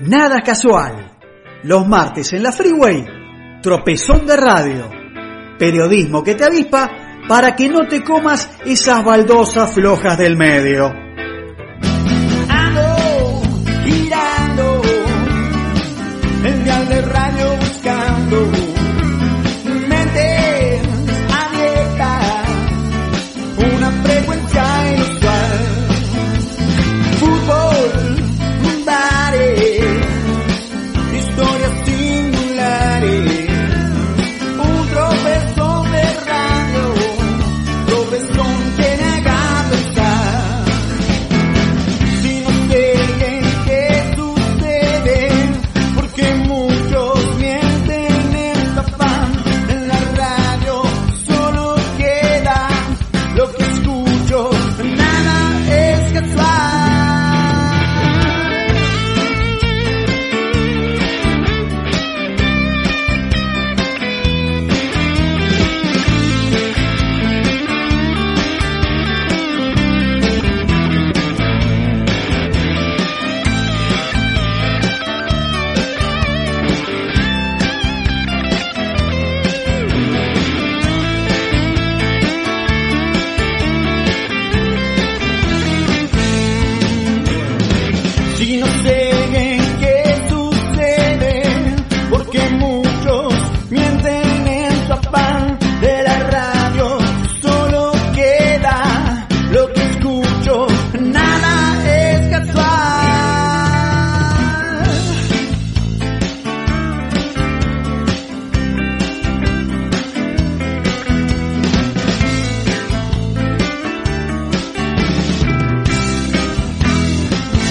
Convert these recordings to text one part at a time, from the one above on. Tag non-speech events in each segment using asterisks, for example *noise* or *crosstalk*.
Nada casual. Los martes en la Freeway, tropezón de radio. Periodismo que te avispa para que no te comas esas baldosas flojas del medio.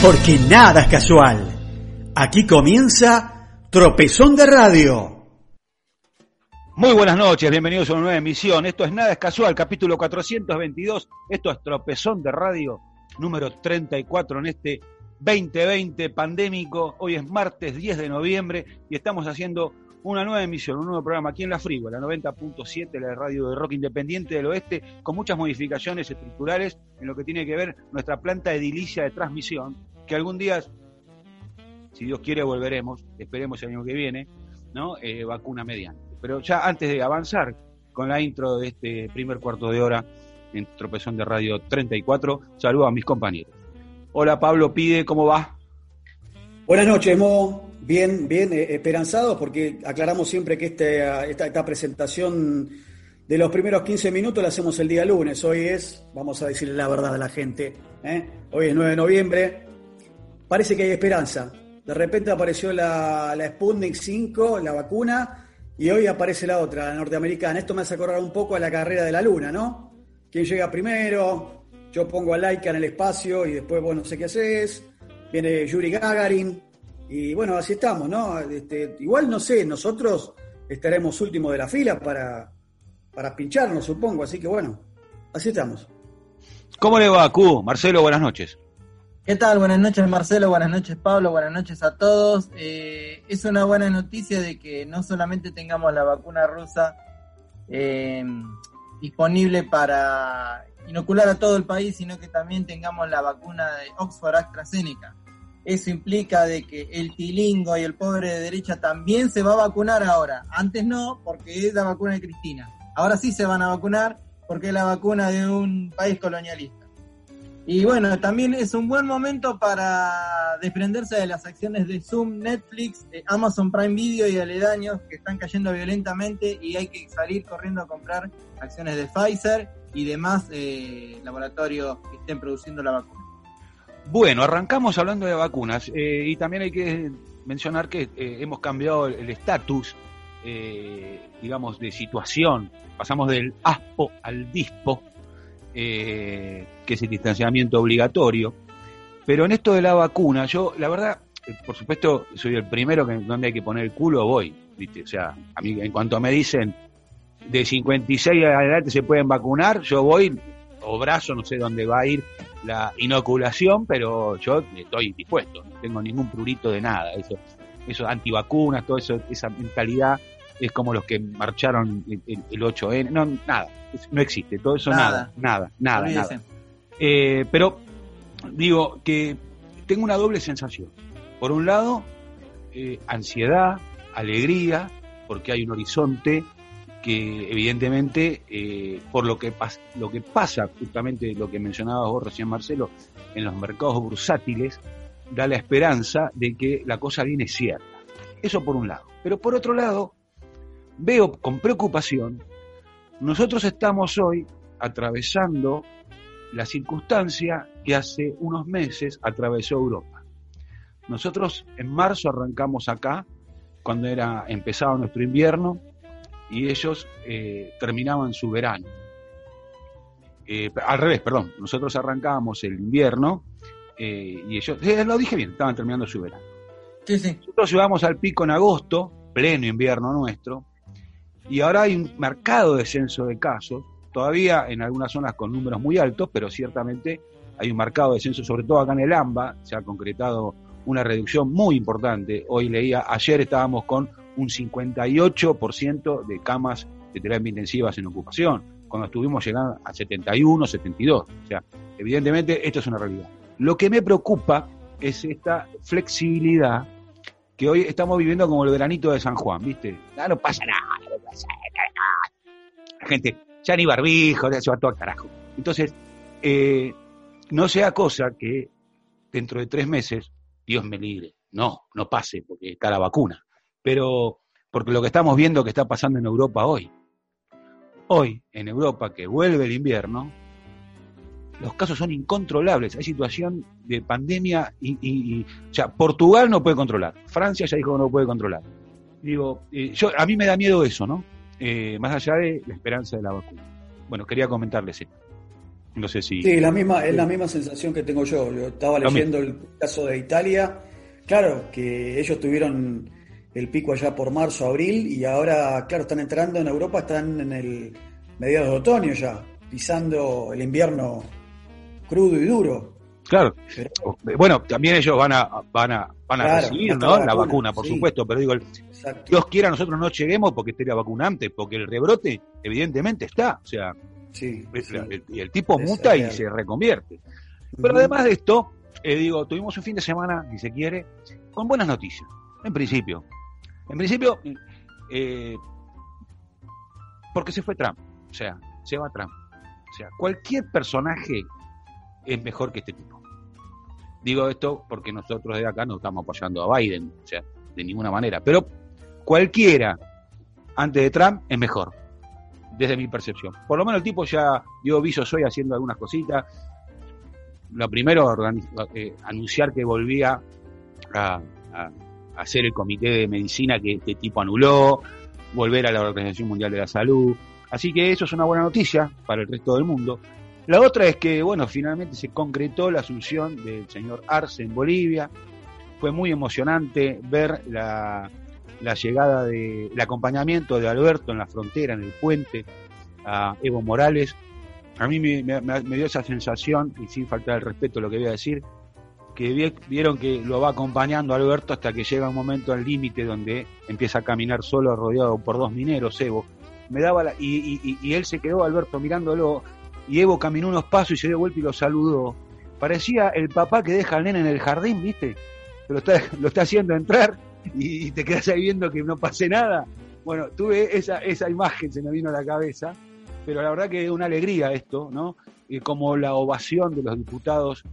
Porque nada es casual. Aquí comienza Tropezón de Radio. Muy buenas noches, bienvenidos a una nueva emisión. Esto es Nada es Casual, capítulo 422. Esto es Tropezón de Radio, número 34 en este 2020 pandémico. Hoy es martes 10 de noviembre y estamos haciendo una nueva emisión, un nuevo programa aquí en La Frigua, la 90.7, la radio de rock independiente del oeste, con muchas modificaciones estructurales en lo que tiene que ver nuestra planta edilicia de transmisión, que algún día, si Dios quiere, volveremos, esperemos el año que viene, ¿no? Eh, vacuna mediante. Pero ya antes de avanzar con la intro de este primer cuarto de hora en Tropezón de Radio 34, saludo a mis compañeros. Hola Pablo Pide, ¿cómo va? Buenas noches, Mo. Bien, bien, eh, esperanzados porque aclaramos siempre que este, esta, esta presentación de los primeros 15 minutos la hacemos el día lunes. Hoy es, vamos a decirle la verdad a la gente, ¿eh? hoy es 9 de noviembre. Parece que hay esperanza. De repente apareció la, la Sputnik 5, la vacuna, y hoy aparece la otra, la norteamericana. Esto me hace acordar un poco a la carrera de la luna, ¿no? ¿Quién llega primero? Yo pongo a Laika en el espacio y después vos no sé qué haces. Viene Yuri Gagarin. Y bueno, así estamos, ¿no? Este, igual no sé, nosotros estaremos últimos de la fila para, para pincharnos, supongo. Así que bueno, así estamos. ¿Cómo le va, Q? Marcelo, buenas noches. ¿Qué tal? Buenas noches Marcelo, buenas noches Pablo, buenas noches a todos. Eh, es una buena noticia de que no solamente tengamos la vacuna rusa eh, disponible para inocular a todo el país, sino que también tengamos la vacuna de Oxford AstraZeneca. Eso implica de que el tilingo y el pobre de derecha también se va a vacunar ahora. Antes no, porque es la vacuna de Cristina. Ahora sí se van a vacunar porque es la vacuna de un país colonialista. Y bueno, también es un buen momento para desprenderse de las acciones de Zoom, Netflix, de Amazon Prime Video y aledaños que están cayendo violentamente y hay que salir corriendo a comprar acciones de Pfizer y demás eh, laboratorios que estén produciendo la vacuna. Bueno, arrancamos hablando de vacunas eh, y también hay que mencionar que eh, hemos cambiado el estatus, eh, digamos, de situación. Pasamos del ASPO al DISPO, eh, que es el distanciamiento obligatorio. Pero en esto de la vacuna, yo, la verdad, eh, por supuesto, soy el primero que donde hay que poner el culo, voy. O sea, a mí, en cuanto me dicen de 56 adelante se pueden vacunar, yo voy, o brazo, no sé dónde va a ir la inoculación, pero yo estoy dispuesto, no tengo ningún prurito de nada, eso, eso antivacunas, todo eso, esa mentalidad es como los que marcharon el, 8N, no, nada, no existe, todo eso nada, nada, nada, nada. Eh, pero digo que tengo una doble sensación. Por un lado, eh, ansiedad, alegría, porque hay un horizonte que evidentemente eh, por lo que, lo que pasa, justamente lo que mencionabas vos recién Marcelo, en los mercados bursátiles, da la esperanza de que la cosa viene cierta. Eso por un lado. Pero por otro lado, veo con preocupación, nosotros estamos hoy atravesando la circunstancia que hace unos meses atravesó Europa. Nosotros en marzo arrancamos acá, cuando era empezado nuestro invierno, y ellos eh, terminaban su verano. Eh, al revés, perdón, nosotros arrancábamos el invierno eh, y ellos, lo dije bien, estaban terminando su verano. Sí, sí. Nosotros llegamos al pico en agosto, pleno invierno nuestro, y ahora hay un marcado descenso de casos, todavía en algunas zonas con números muy altos, pero ciertamente hay un marcado descenso, sobre todo acá en el AMBA, se ha concretado una reducción muy importante. Hoy leía, ayer estábamos con un 58% de camas de terapia intensivas en ocupación, cuando estuvimos llegando a 71, 72. O sea, evidentemente esto es una realidad. Lo que me preocupa es esta flexibilidad que hoy estamos viviendo como el veranito de San Juan, ¿viste? Nada, no pasa nada. La gente, ya ni barbijo, se va todo al carajo. Entonces, eh, no sea cosa que dentro de tres meses, Dios me libre, no, no pase, porque está la vacuna pero porque lo que estamos viendo que está pasando en Europa hoy. Hoy, en Europa, que vuelve el invierno, los casos son incontrolables. Hay situación de pandemia y, o sea, Portugal no puede controlar, Francia ya dijo que no puede controlar. Digo, eh, yo a mí me da miedo eso, ¿no? Eh, más allá de la esperanza de la vacuna. Bueno, quería comentarles esto. No sé si. Sí, la misma, es la misma sensación que tengo yo. Yo estaba leyendo el caso de Italia. Claro, que ellos tuvieron el pico allá por marzo, abril, y ahora, claro, están entrando en Europa, están en el mediados de otoño ya, pisando el invierno crudo y duro. Claro. bueno, también ellos van a van a van a recibir la, vacuna, por supuesto, pero digo, Dios quiera nosotros no lleguemos porque esté la vacuna antes, porque el rebrote evidentemente está, o sea, sí, el, el, tipo muta y se reconvierte. Pero además de esto, eh, digo, tuvimos un fin de semana, si se quiere, con buenas noticias, en principio. En principio, eh, porque se fue Trump, o sea, se va Trump. O sea, cualquier personaje es mejor que este tipo. Digo esto porque nosotros de acá no estamos apoyando a Biden, o sea, de ninguna manera. Pero cualquiera antes de Trump es mejor, desde mi percepción. Por lo menos el tipo ya dio visos hoy haciendo algunas cositas. Lo primero, eh, anunciar que volvía a hacer el comité de medicina que este tipo anuló, volver a la Organización Mundial de la Salud. Así que eso es una buena noticia para el resto del mundo. La otra es que, bueno, finalmente se concretó la asunción del señor Arce en Bolivia. Fue muy emocionante ver la, llegada de, el acompañamiento de Alberto en la frontera, en el puente, a Evo Morales. A mí me, me dio esa sensación, y sin faltar el respeto lo que voy a decir, que vieron que lo va acompañando Alberto hasta que llega un momento al límite donde empieza a caminar solo rodeado por dos mineros, Evo. Me daba y, él se quedó, Alberto, mirándolo, y Evo caminó unos pasos y se dio vuelta y lo saludó. Parecía el papá que deja al nene en el jardín, ¿viste? Lo está, lo está haciendo entrar y te quedas ahí viendo que no pase nada. Bueno, tuve esa, esa imagen, se me vino a la cabeza, pero la verdad que es una alegría esto, ¿no? Y como la ovación de los diputados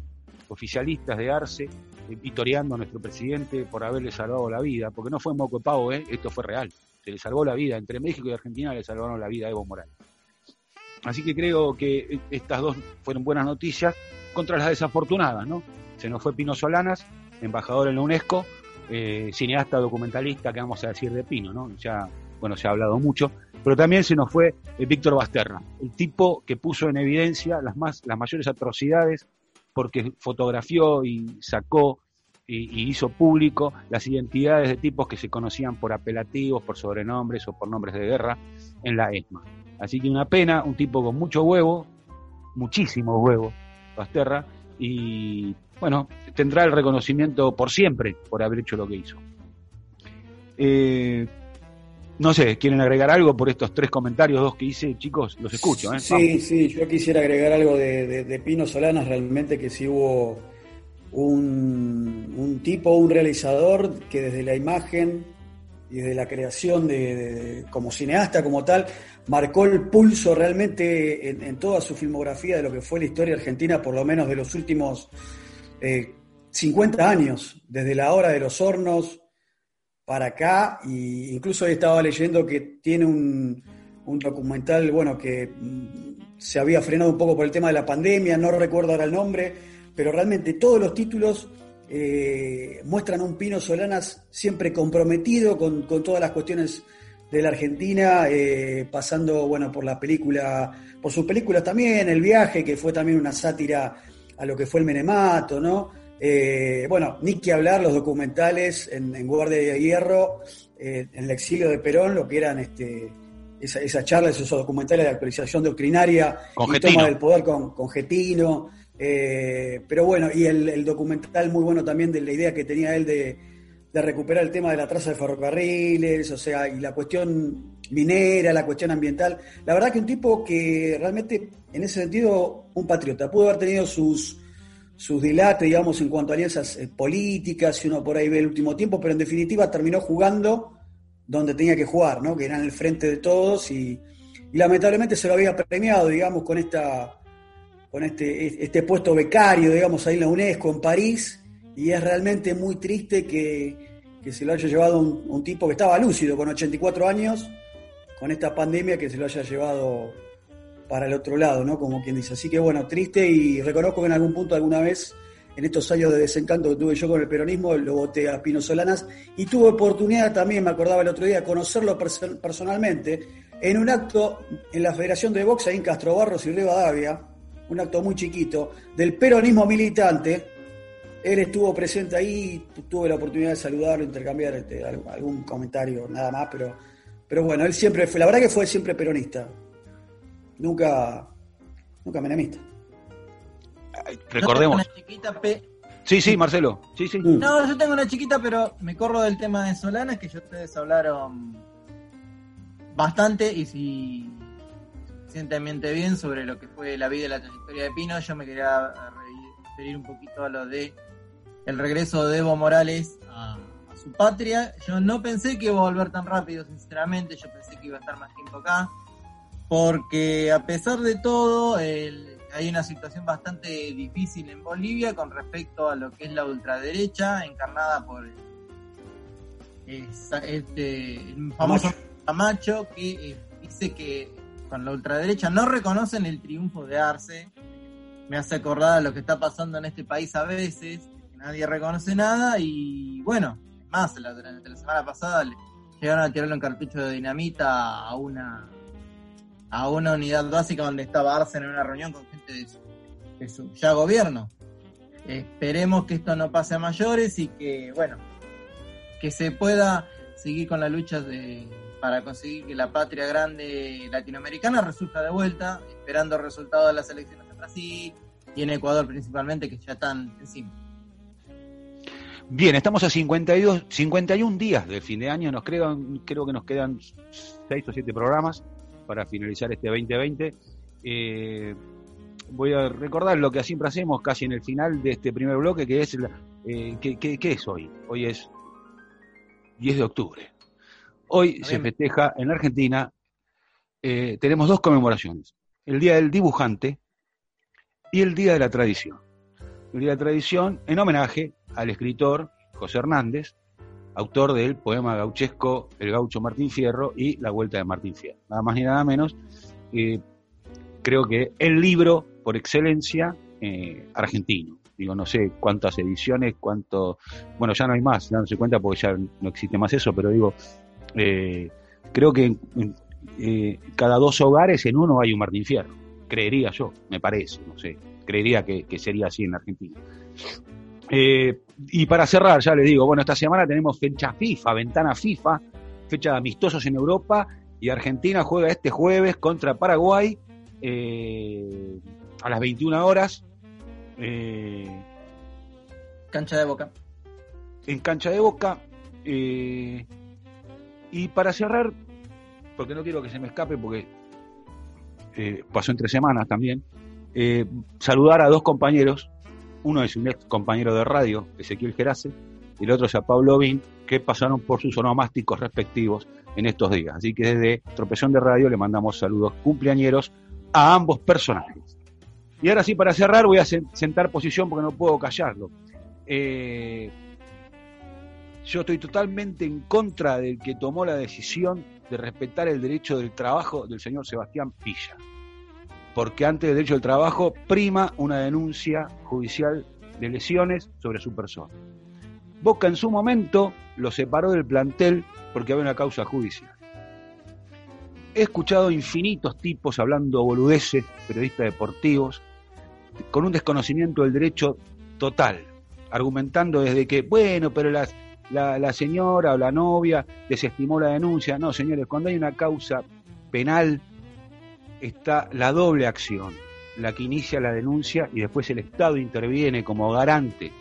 oficialistas de Arce eh, vitoreando a nuestro presidente por haberle salvado la vida, porque no fue moco de pavo, ¿eh? esto fue real. Se le salvó la vida, entre México y Argentina le salvaron la vida a Evo Morales. Así que creo que estas dos fueron buenas noticias contra las desafortunadas, ¿no? Se nos fue Pino Solanas, embajador en la UNESCO, eh, cineasta documentalista, que vamos a decir de Pino, ¿no? Ya, bueno, se ha hablado mucho, pero también se nos fue Víctor Basterra, el tipo que puso en evidencia las, más, las mayores atrocidades porque fotografió y sacó y, hizo público las identidades de tipos que se conocían por apelativos, por sobrenombres o por nombres de guerra en la ESMA. Así que una pena, un tipo con mucho huevo, muchísimo huevo, Basterra, y bueno, tendrá el reconocimiento por siempre por haber hecho lo que hizo. Eh, no sé, ¿quieren agregar algo por estos tres comentarios, dos que hice, chicos? Los escucho. ¿eh? Sí, sí, yo quisiera agregar algo de, de, Pino Solanas, realmente que sí hubo un, tipo, un realizador que desde la imagen y desde la creación de, como cineasta como tal, marcó el pulso realmente en, toda su filmografía de lo que fue la historia argentina, por lo menos de los últimos 50 eh, años, desde la hora de los hornos para acá, e incluso estaba leyendo que tiene un, un documental, bueno, que mm, se había frenado un poco por el tema de la pandemia, no recuerdo ahora el nombre, pero realmente todos los títulos eh, muestran un Pino Solanas siempre comprometido con, todas las cuestiones de la Argentina, eh, pasando bueno por la película, por sus películas también, El viaje, que fue también una sátira a lo que fue el Menemato, ¿no? Eh, bueno, ni que hablar los documentales en, Guardia de Hierro, en el exilio de Perón, lo que eran este, esa, charlas, esos documentales de actualización doctrinaria y toma del poder con, con Getino. Eh, pero bueno, y el, documental muy bueno también de la idea que tenía él de, recuperar el tema de la traza de ferrocarriles, o sea, y la cuestión minera, la cuestión ambiental. La verdad que un tipo que realmente, en ese sentido, un patriota. Pudo haber tenido sus, sus dilates, digamos, en cuanto a alianzas eh, políticas, si uno por ahí ve el último tiempo, pero en definitiva terminó jugando donde tenía que jugar, ¿no? Que era en el frente de todos y lamentablemente se lo había premiado, digamos, con esta con este, este puesto becario, digamos, ahí en la UNESCO, en París, y es realmente muy triste que, se lo haya llevado un, tipo que estaba lúcido, con 84 años, con esta pandemia, que se lo haya llevado para el otro lado, ¿no? Como quien dice. Así que bueno, triste y reconozco que en algún punto alguna vez, en estos años de desencanto que tuve yo con el peronismo, lo voté a Pino Solanas y tuve oportunidad también, me acordaba el otro día, conocerlo personalmente en un acto en la Federación de Box ahí en Castro Barros y Rivadavia, un acto muy chiquito, del peronismo militante. Él estuvo presente ahí, tuve la oportunidad de saludarlo, intercambiar este, algún comentario, nada más, pero, pero bueno, él siempre fue, la verdad que fue siempre peronista, nunca, nunca menemista. Recordemos. Sí, sí, Marcelo. Sí, sí. Mm. No, yo tengo una chiquita, pero me corro del tema de Solana, que yo ustedes hablaron bastante y si suficientemente bien sobre lo que fue la vida y la trayectoria de Pino. Yo me quería referir un poquito a lo de el regreso de Evo Morales a, su patria. Yo no pensé que iba a volver tan rápido, sinceramente. Yo pensé que iba a estar más tiempo acá. Porque a pesar de todo, hay una situación bastante difícil en Bolivia con respecto a lo que es la ultraderecha, encarnada por este, el famoso Camacho, que eh, dice que con la ultraderecha no reconocen el triunfo de Arce. Me hace acordar a lo que está pasando en este país a veces, nadie reconoce nada y bueno, más, durante la semana pasada llegaron a tirarle un cartucho de dinamita a una a una unidad básica donde estaba Arce en una reunión con gente de su, ya gobierno. Esperemos que esto no pase a mayores y que, bueno, que se pueda seguir con la lucha de, para conseguir que la patria grande latinoamericana resulta de vuelta, esperando resultados de las elecciones en Brasil y en Ecuador principalmente, que ya están encima. Bien, estamos a 52, 51 días del fin de año, nos quedan, creo que nos quedan 6 o 7 programas para finalizar este 2020. Eh, voy a recordar lo que siempre hacemos casi en el final de este primer bloque, que es, eh, ¿qué, es hoy? Hoy es 10 de octubre. Hoy se festeja en Argentina, eh, tenemos dos conmemoraciones, el Día del Dibujante y el Día de la Tradición. El Día de la Tradición en homenaje al escritor José Hernández, autor del poema gauchesco El gaucho Martín Fierro y La Vuelta de Martín Fierro. Nada más ni nada menos, eh, creo que el libro por excelencia eh, argentino. Digo, no sé cuántas ediciones, cuánto... Bueno, ya no hay más, ya no se cuenta porque ya no existe más eso, pero digo, eh, creo que cada dos hogares en uno hay un Martín Fierro, creería yo, me parece, no sé. creería que, sería así en Argentina. Y para cerrar, ya les digo, bueno, esta semana tenemos fecha FIFA, ventana FIFA, fecha de amistosos en Europa, y Argentina juega este jueves contra Paraguay eh, a las 21 horas. Eh, cancha de boca. En cancha de boca. y para cerrar, porque no quiero que se me escape, porque pasó entre semanas también, saludar a dos compañeros uno es un ex compañero de radio, Ezequiel Gerase, y el otro es a Pablo Vin, que pasaron por sus onomásticos respectivos en estos días. Así que desde Tropezón de Radio le mandamos saludos cumpleañeros a ambos personajes. Y ahora sí, para cerrar, voy a sentar posición porque no puedo callarlo. Eh, yo estoy totalmente en contra del que tomó la decisión de respetar el derecho del trabajo del señor Sebastián Pilla porque antes del derecho del trabajo prima una denuncia judicial de lesiones sobre su persona. Boca en su momento lo separó del plantel porque había una causa judicial. He escuchado infinitos tipos hablando boludeces, periodistas deportivos, con un desconocimiento del derecho total, argumentando desde que, bueno, pero la, la señora o la novia desestimó la denuncia. No, señores, cuando hay una causa penal está la doble acción, la que inicia la denuncia y después el Estado interviene como garante.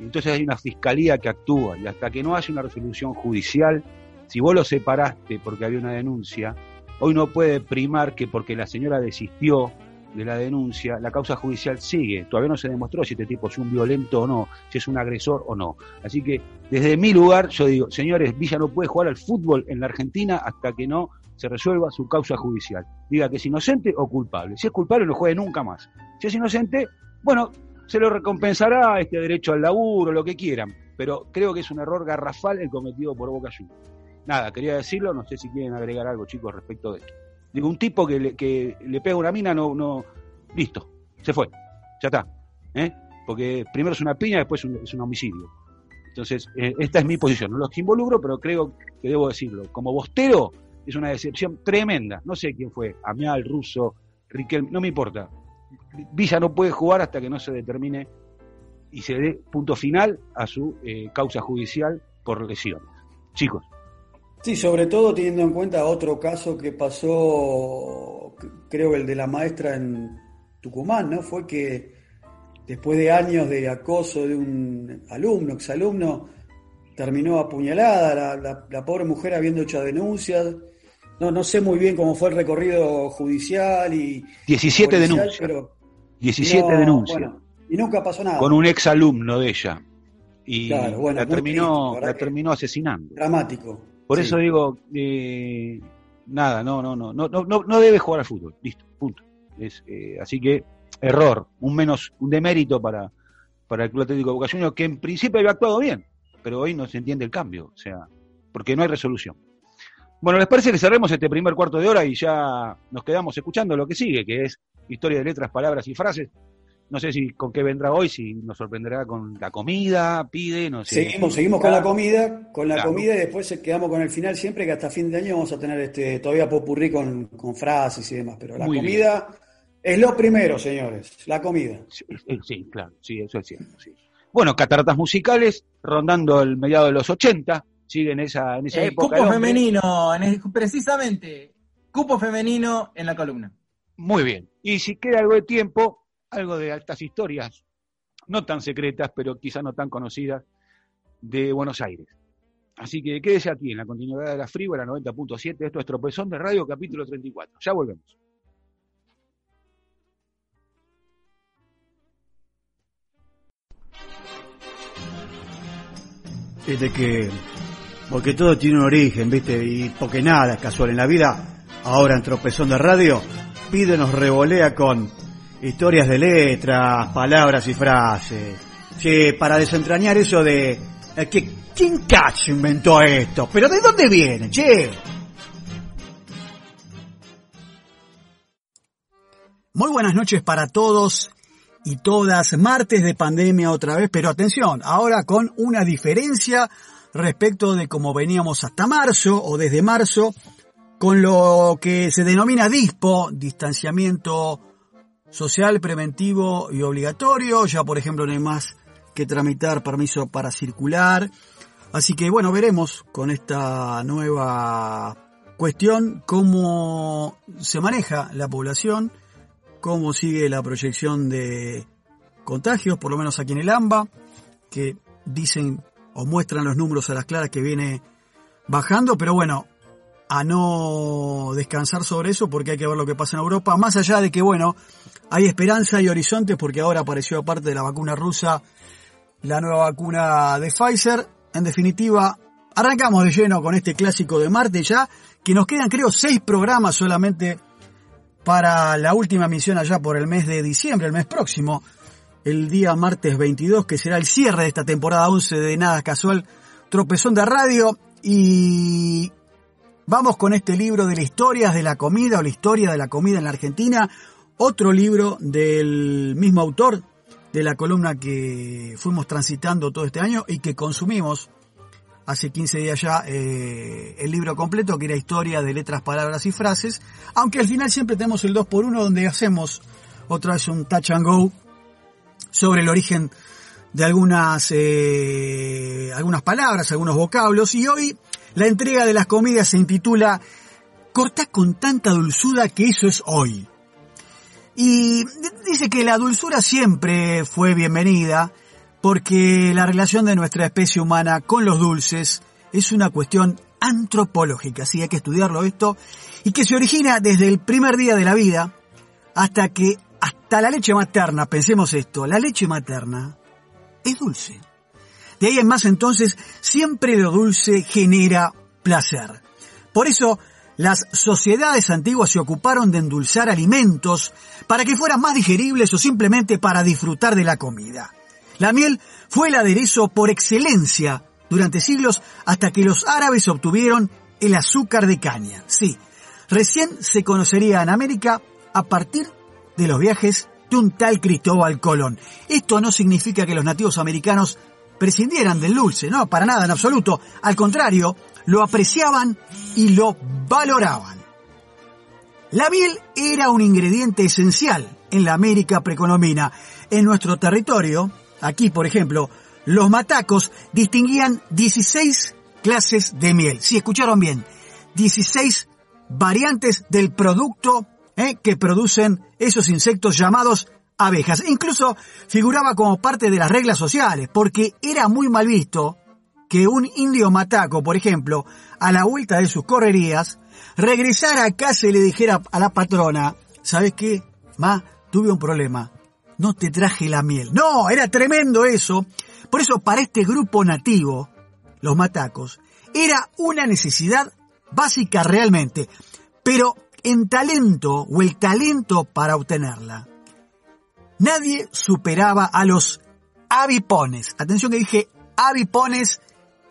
Entonces hay una fiscalía que actúa y hasta que no haya una resolución judicial, si vos lo separaste porque había una denuncia, hoy no puede primar que porque la señora desistió de la denuncia, la causa judicial sigue. Todavía no se demostró si este tipo es un violento o no, si es un agresor o no. Así que desde mi lugar yo digo, señores, Villa no puede jugar al fútbol en la Argentina hasta que no se resuelva su causa judicial. Diga que es inocente o culpable. Si es culpable, no juegue nunca más. Si es inocente, bueno, se lo recompensará este derecho al laburo, lo que quieran. Pero creo que es un error garrafal el cometido por Boca Juniors. Nada, quería decirlo, no sé si quieren agregar algo, chicos, respecto de esto. Digo, un tipo que le, que le pega una mina, no, no, listo, se fue, ya está. ¿eh? Porque primero es una piña, después es un, homicidio. Entonces, eh, esta es mi posición. No los involucro, pero creo que debo decirlo. Como bostero, es una decepción tremenda. No sé quién fue, Amial, Russo, Riquelme, no me importa. Villa no puede jugar hasta que no se determine y se dé punto final a su eh, causa judicial por lesiones. Chicos. Sí, sobre todo teniendo en cuenta otro caso que pasó, creo el de la maestra en Tucumán, ¿no? Fue que después de años de acoso de un alumno, exalumno, terminó apuñalada, la, la pobre mujer habiendo hecho denuncias, no, no sé muy bien cómo fue el recorrido judicial y. 17 denuncias. Pero 17 denuncias. y nunca pasó nada. Con un ex alumno de ella. Y la, terminó, la terminó asesinando. Dramático. Por eso digo, eh, nada, no, no, no, no, no, no debe jugar al fútbol. Listo, punto. Es, eh, así que, error, un menos, un demérito para, para el Club Atlético de Boca Juniors, que en principio había actuado bien, pero hoy no se entiende el cambio, o sea, porque no hay resolución. Bueno, ¿les parece que cerremos este primer cuarto de hora y ya nos quedamos escuchando lo que sigue, que es historia de letras, palabras y frases? No sé si con qué vendrá hoy, si nos sorprenderá con la comida, pide, no sé. Seguimos, seguimos con la comida, con la comida y después quedamos con el final siempre que hasta fin de año vamos a tener este todavía popurrí con, con frases y demás, pero la comida es lo primero, señores, la comida. Sí, claro, sí, eso es cierto, sí. Bueno, cataratas musicales, rondando el mediado de los 80, sigue en esa, en esa eh, época. Cupo femenino, precisamente, cupo femenino en la columna. Muy bien. Y si queda algo de tiempo, algo de altas historias, no tan secretas, pero quizá no tan conocidas, de Buenos Aires. Así que quédese aquí en la continuidad de la Frívola 90.7. Esto es Tropezón de Radio, capítulo 34. Ya volvemos. de que porque todo tiene un origen, ¿viste? Y porque nada es casual en la vida. Ahora en Tropezón de Radio, pide nos revolea con historias de letras, palabras y frases. Sí, para desentrañar eso de... Eh, que, ¿Quién cacho inventó esto? ¿Pero de dónde viene, che? Muy buenas noches para todos y todas. Martes de pandemia otra vez, pero atención, ahora con una diferencia respecto de cómo veníamos hasta marzo o desde marzo con lo que se denomina DISPO, distanciamiento social, preventivo y obligatorio. Ya, por ejemplo, no hay más que tramitar permiso para circular. Así que, bueno, veremos con esta nueva cuestión cómo se maneja la población, cómo sigue la proyección de contagios, por lo menos aquí en el AMBA, que dicen o muestran los números a las claras que viene bajando, pero bueno, a no descansar sobre eso porque hay que ver lo que pasa en Europa, más allá de que, bueno, hay esperanza y horizontes porque ahora apareció aparte de la vacuna rusa la nueva vacuna de Pfizer. En definitiva, arrancamos de lleno con este clásico de Marte ya, que nos quedan creo seis programas solamente para la última misión allá por el mes de diciembre, el mes próximo, el día martes 22, que será el cierre de esta temporada 11 de Nada Casual, Tropezón de Radio. Y vamos con este libro de la historia de la comida o la historia de la comida en la Argentina, otro libro del mismo autor de la columna que fuimos transitando todo este año y que consumimos hace 15 días ya eh, el libro completo, que era Historia de Letras, Palabras y Frases, aunque al final siempre tenemos el 2x1 donde hacemos otra vez un touch and go sobre el origen de algunas, eh, algunas palabras, algunos vocablos, y hoy la entrega de las comidas se intitula Corta con tanta dulzura que eso es hoy. Y dice que la dulzura siempre fue bienvenida, porque la relación de nuestra especie humana con los dulces es una cuestión antropológica, así hay que estudiarlo esto, y que se origina desde el primer día de la vida hasta que, hasta la leche materna, pensemos esto, la leche materna es dulce. De ahí en más entonces, siempre lo dulce genera placer. Por eso, las sociedades antiguas se ocuparon de endulzar alimentos para que fueran más digeribles o simplemente para disfrutar de la comida. La miel fue el aderezo por excelencia durante siglos hasta que los árabes obtuvieron el azúcar de caña. Sí, recién se conocería en América a partir de los viajes de un tal Cristóbal Colón. Esto no significa que los nativos americanos prescindieran del dulce, no, para nada en absoluto. Al contrario, lo apreciaban y lo valoraban. La miel era un ingrediente esencial en la América precolombina. En nuestro territorio, Aquí, por ejemplo, los matacos distinguían 16 clases de miel. Si escucharon bien, 16 variantes del producto eh, que producen esos insectos llamados abejas. Incluso figuraba como parte de las reglas sociales, porque era muy mal visto que un indio mataco, por ejemplo, a la vuelta de sus correrías, regresara a casa y le dijera a la patrona, ¿sabes qué? Ma, tuve un problema no te traje la miel. No, era tremendo eso. Por eso para este grupo nativo, los matacos, era una necesidad básica realmente, pero en talento o el talento para obtenerla. Nadie superaba a los avipones. Atención que dije avipones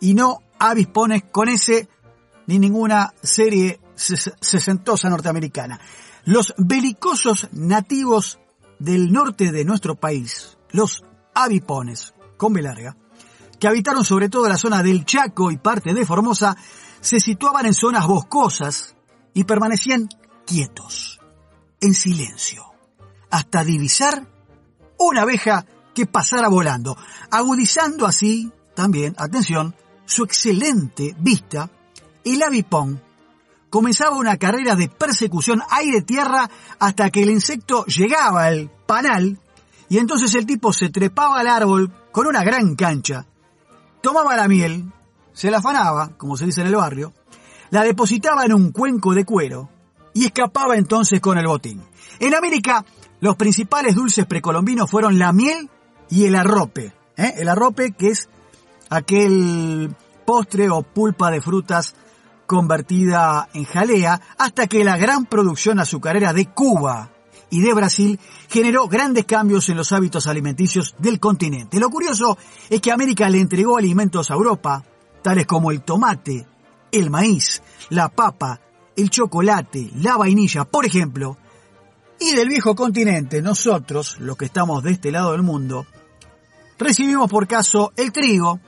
y no avispones con ese ni ninguna serie sesentosa norteamericana. Los belicosos nativos del norte de nuestro país, los avipones, con B larga, que habitaron sobre todo la zona del Chaco y parte de Formosa, se situaban en zonas boscosas y permanecían quietos, en silencio, hasta divisar una abeja que pasara volando, agudizando así también, atención, su excelente vista, el avipón. Comenzaba una carrera de persecución aire-tierra hasta que el insecto llegaba al panal y entonces el tipo se trepaba al árbol con una gran cancha, tomaba la miel, se la afanaba, como se dice en el barrio, la depositaba en un cuenco de cuero y escapaba entonces con el botín. En América, los principales dulces precolombinos fueron la miel y el arrope. ¿eh? El arrope que es aquel postre o pulpa de frutas convertida en jalea, hasta que la gran producción azucarera de Cuba y de Brasil generó grandes cambios en los hábitos alimenticios del continente. Lo curioso es que América le entregó alimentos a Europa, tales como el tomate, el maíz, la papa, el chocolate, la vainilla, por ejemplo, y del viejo continente, nosotros, los que estamos de este lado del mundo, recibimos por caso el trigo,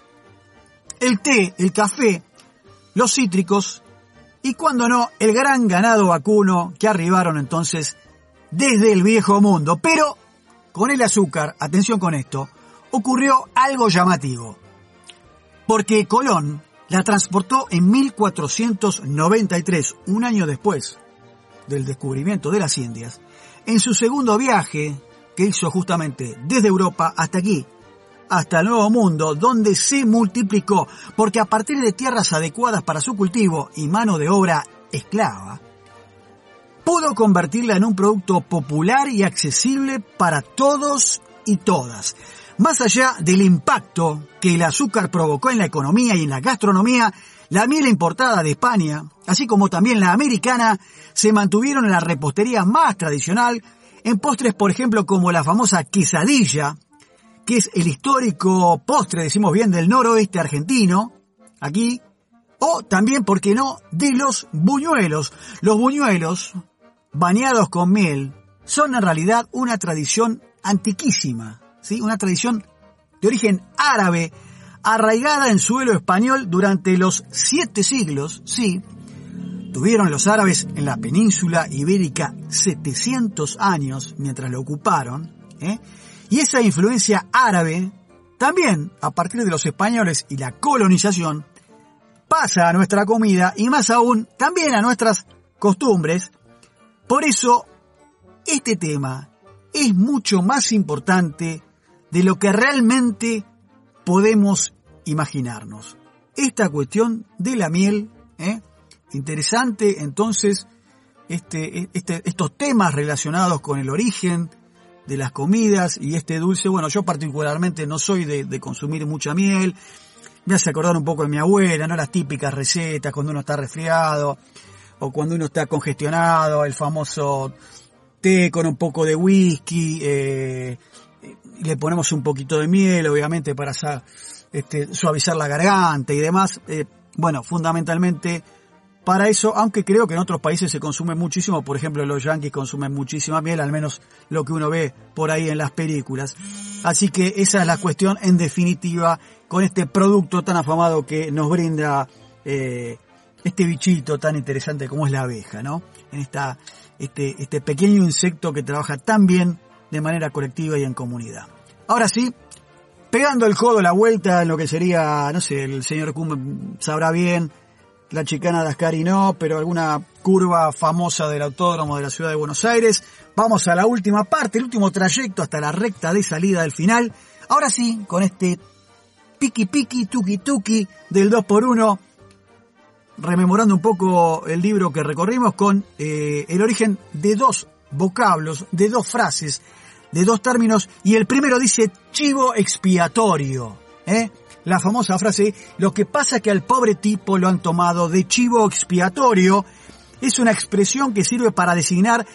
el té, el café, los cítricos y cuando no, el gran ganado vacuno que arribaron entonces desde el viejo mundo. Pero con el azúcar, atención con esto, ocurrió algo llamativo. Porque Colón la transportó en 1493, un año después del descubrimiento de las Indias, en su segundo viaje que hizo justamente desde Europa hasta aquí, hasta el Nuevo Mundo, donde se multiplicó, porque a partir de tierras adecuadas para su cultivo y mano de obra esclava, pudo convertirla en un producto popular y accesible para todos y todas. Más allá del impacto que el azúcar provocó en la economía y en la gastronomía, la miel importada de España, así como también la americana, se mantuvieron en la repostería más tradicional, en postres, por ejemplo, como la famosa quesadilla, que es el histórico postre, decimos bien, del noroeste argentino, aquí, o también, ¿por qué no?, de los buñuelos. Los buñuelos, bañados con miel, son en realidad una tradición antiquísima, ¿sí? Una tradición de origen árabe, arraigada en suelo español durante los siete siglos, sí. Tuvieron los árabes en la península ibérica 700 años mientras lo ocuparon, ¿eh? Y esa influencia árabe, también a partir de los españoles y la colonización, pasa a nuestra comida y más aún también a nuestras costumbres. Por eso, este tema es mucho más importante de lo que realmente podemos imaginarnos. Esta cuestión de la miel, ¿eh? interesante entonces este, este, estos temas relacionados con el origen de las comidas y este dulce, bueno, yo particularmente no soy de, consumir mucha miel, me hace acordar un poco de mi abuela, ¿no? Las típicas recetas cuando uno está resfriado o cuando uno está congestionado, el famoso té con un poco de whisky, eh, le ponemos un poquito de miel, obviamente, para este, suavizar la garganta y demás. Eh, bueno, fundamentalmente para eso, aunque creo que en otros países se consume muchísimo, por ejemplo los yanquis consumen muchísima miel, al menos lo que uno ve por ahí en las películas. Así que esa es la cuestión en definitiva con este producto tan afamado que nos brinda eh, este bichito tan interesante como es la abeja, ¿no? En esta, este, este pequeño insecto que trabaja tan bien de manera colectiva y en comunidad. Ahora sí, pegando el codo la vuelta en lo que sería, no sé, el señor Kuhn sabrá bien, la chicana de Ascari no, pero alguna curva famosa del autódromo de la ciudad de Buenos Aires. Vamos a la última parte, el último trayecto hasta la recta de salida del final. Ahora sí, con este piqui piqui, tuki tuki del 2x1, rememorando un poco el libro que recorrimos con eh, el origen de dos vocablos, de dos frases, de dos términos, y el primero dice chivo expiatorio. ¿eh? la famosa frase, lo que pasa que al pobre tipo lo han tomado de chivo expiatorio, es una expresión que sirve para designar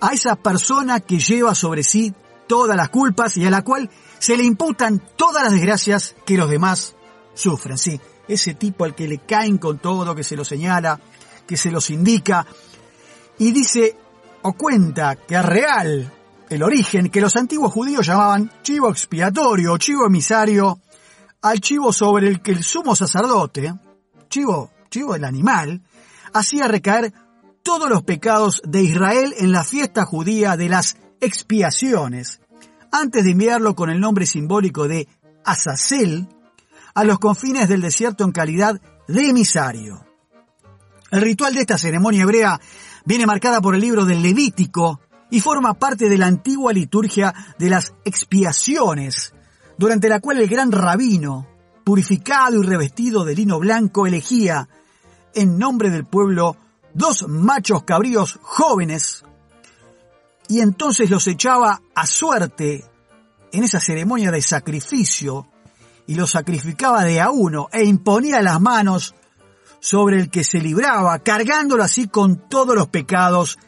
a esa persona que lleva sobre sí todas las culpas y a la cual se le imputan todas las desgracias que los demás sufren. Sí, ese tipo al que le caen con todo, que se lo señala, que se los indica, y dice o cuenta que es real el origen que los antiguos judíos llamaban chivo expiatorio o chivo emisario al chivo sobre el que el sumo sacerdote, chivo, chivo el animal, hacía recaer todos los pecados de Israel en la fiesta judía de las expiaciones, antes de enviarlo con el nombre simbólico de Azazel a los confines del desierto en calidad de emisario. El ritual de esta ceremonia hebrea viene marcada por el libro del Levítico y forma parte de la antigua liturgia de las expiaciones, durante la cual el gran rabino, purificado y revestido de lino blanco, elegía, en nombre del pueblo, dos machos cabríos jóvenes, y entonces los echaba a suerte en esa ceremonia de sacrificio, y los sacrificaba de a uno, e imponía las manos sobre el que se libraba, cargándolo así con todos los pecados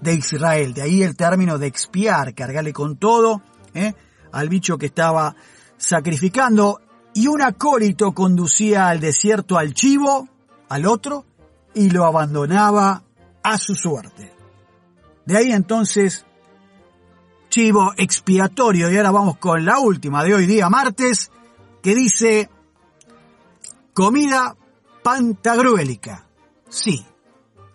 de Israel. De ahí el término de expiar, cargarle con todo, ¿eh? al bicho que estaba sacrificando y un acólito conducía al desierto al chivo, al otro, y lo abandonaba a su suerte. De ahí entonces, chivo expiatorio, y ahora vamos con la última de hoy día martes, que dice, comida pantagruélica. Sí,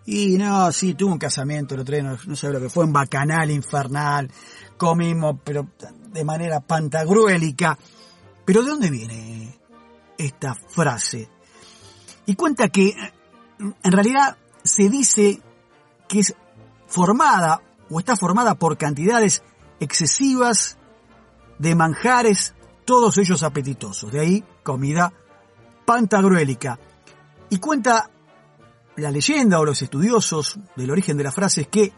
Y no, sí, tuvo un casamiento el otro día, no, no sé lo que fue, un bacanal infernal, comimos, pero de manera pantagruélica. Pero ¿de dónde viene esta frase? Y cuenta que en realidad se dice que es formada o está formada por cantidades excesivas de manjares, todos ellos apetitosos. De ahí comida pantagruélica. Y cuenta la leyenda o los estudiosos del origen de la frase es que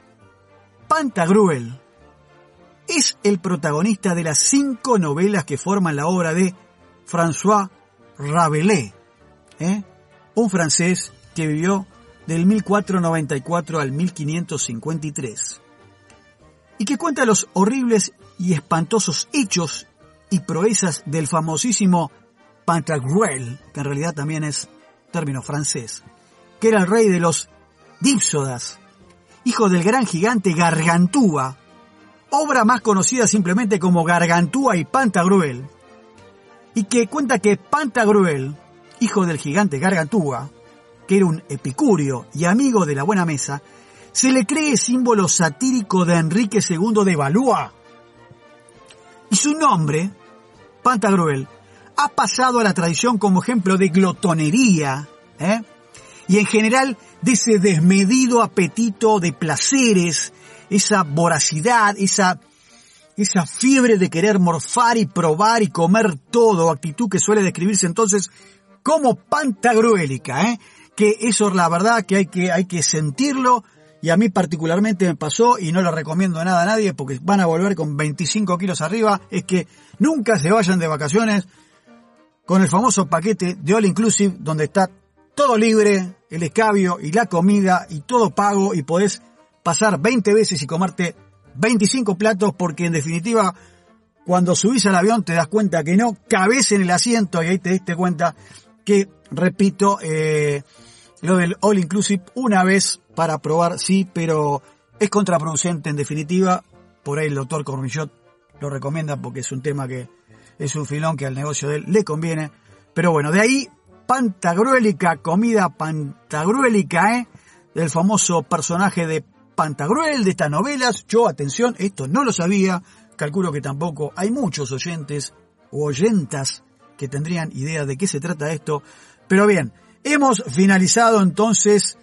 Pantagruel es el protagonista de las cinco novelas que forman la obra de François Rabelais, ¿eh? un francés que vivió del 1494 al 1553, y que cuenta los horribles y espantosos hechos y proezas del famosísimo Pantagruel, que en realidad también es término francés, que era el rey de los Dípsodas, hijo del gran gigante Gargantúa, obra más conocida simplemente como Gargantúa y Pantagruel, y que cuenta que Pantagruel, hijo del gigante Gargantúa, que era un epicurio y amigo de la buena mesa, se le cree símbolo satírico de Enrique II de Valois. Y su nombre, Pantagruel, ha pasado a la tradición como ejemplo de glotonería, ¿eh? y en general de ese desmedido apetito de placeres, esa voracidad, esa, esa fiebre de querer morfar y probar y comer todo, actitud que suele describirse entonces como pantagruélica, ¿eh? que eso es la verdad que hay que, hay que sentirlo y a mí particularmente me pasó y no lo recomiendo nada a nadie porque van a volver con 25 kilos arriba, es que nunca se vayan de vacaciones con el famoso paquete de All Inclusive donde está todo libre, el escabio y la comida y todo pago y podés pasar 20 veces y comerte 25 platos porque en definitiva cuando subís al avión te das cuenta que no cabes en el asiento y ahí te diste cuenta que, repito, eh, lo del All Inclusive una vez para probar, sí, pero es contraproducente en definitiva. Por ahí el doctor Cornillot lo recomienda porque es un tema que es un filón que al negocio de él le conviene. Pero bueno, de ahí pantagruélica, comida pantagruélica, ¿eh? Del famoso personaje de Pantagruel de estas novelas. Yo, atención, esto no lo sabía. Calculo que tampoco hay muchos oyentes o oyentas que tendrían idea de qué se trata esto. Pero bien, Hemos finalizado entonces